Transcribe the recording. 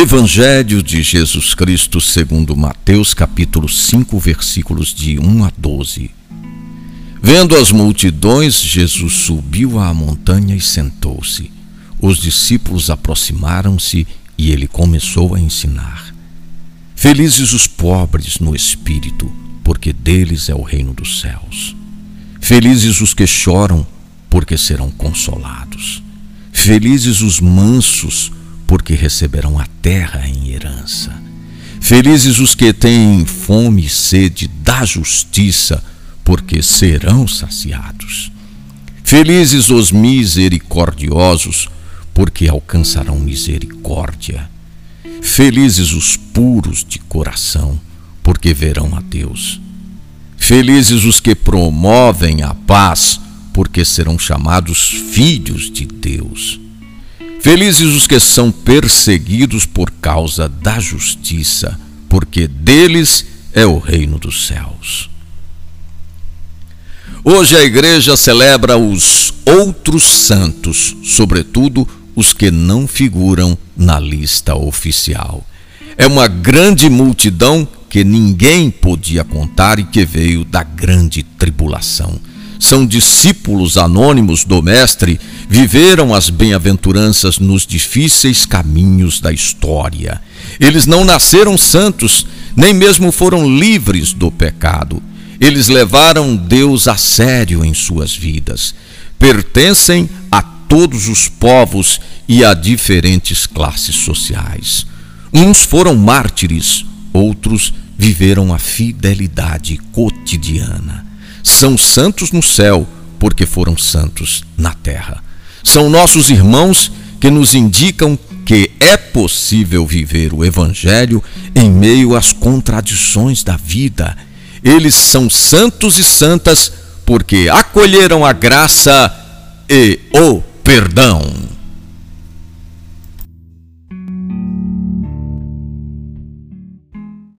Evangelho de Jesus Cristo segundo Mateus capítulo 5 versículos de 1 a 12. Vendo as multidões, Jesus subiu à montanha e sentou-se. Os discípulos aproximaram-se e ele começou a ensinar. Felizes os pobres no espírito, porque deles é o reino dos céus. Felizes os que choram, porque serão consolados. Felizes os mansos, porque receberão a terra em herança. Felizes os que têm fome e sede da justiça, porque serão saciados. Felizes os misericordiosos, porque alcançarão misericórdia. Felizes os puros de coração, porque verão a Deus. Felizes os que promovem a paz, porque serão chamados filhos de Deus. Felizes os que são perseguidos por causa da justiça, porque deles é o reino dos céus. Hoje a igreja celebra os outros santos, sobretudo os que não figuram na lista oficial. É uma grande multidão que ninguém podia contar e que veio da grande tribulação são discípulos anônimos do Mestre, viveram as bem-aventuranças nos difíceis caminhos da história. Eles não nasceram santos, nem mesmo foram livres do pecado. Eles levaram Deus a sério em suas vidas. Pertencem a todos os povos e a diferentes classes sociais. Uns foram mártires, outros viveram a fidelidade cotidiana. São santos no céu, porque foram santos na terra. São nossos irmãos que nos indicam que é possível viver o Evangelho em meio às contradições da vida. Eles são santos e santas porque acolheram a graça e o perdão.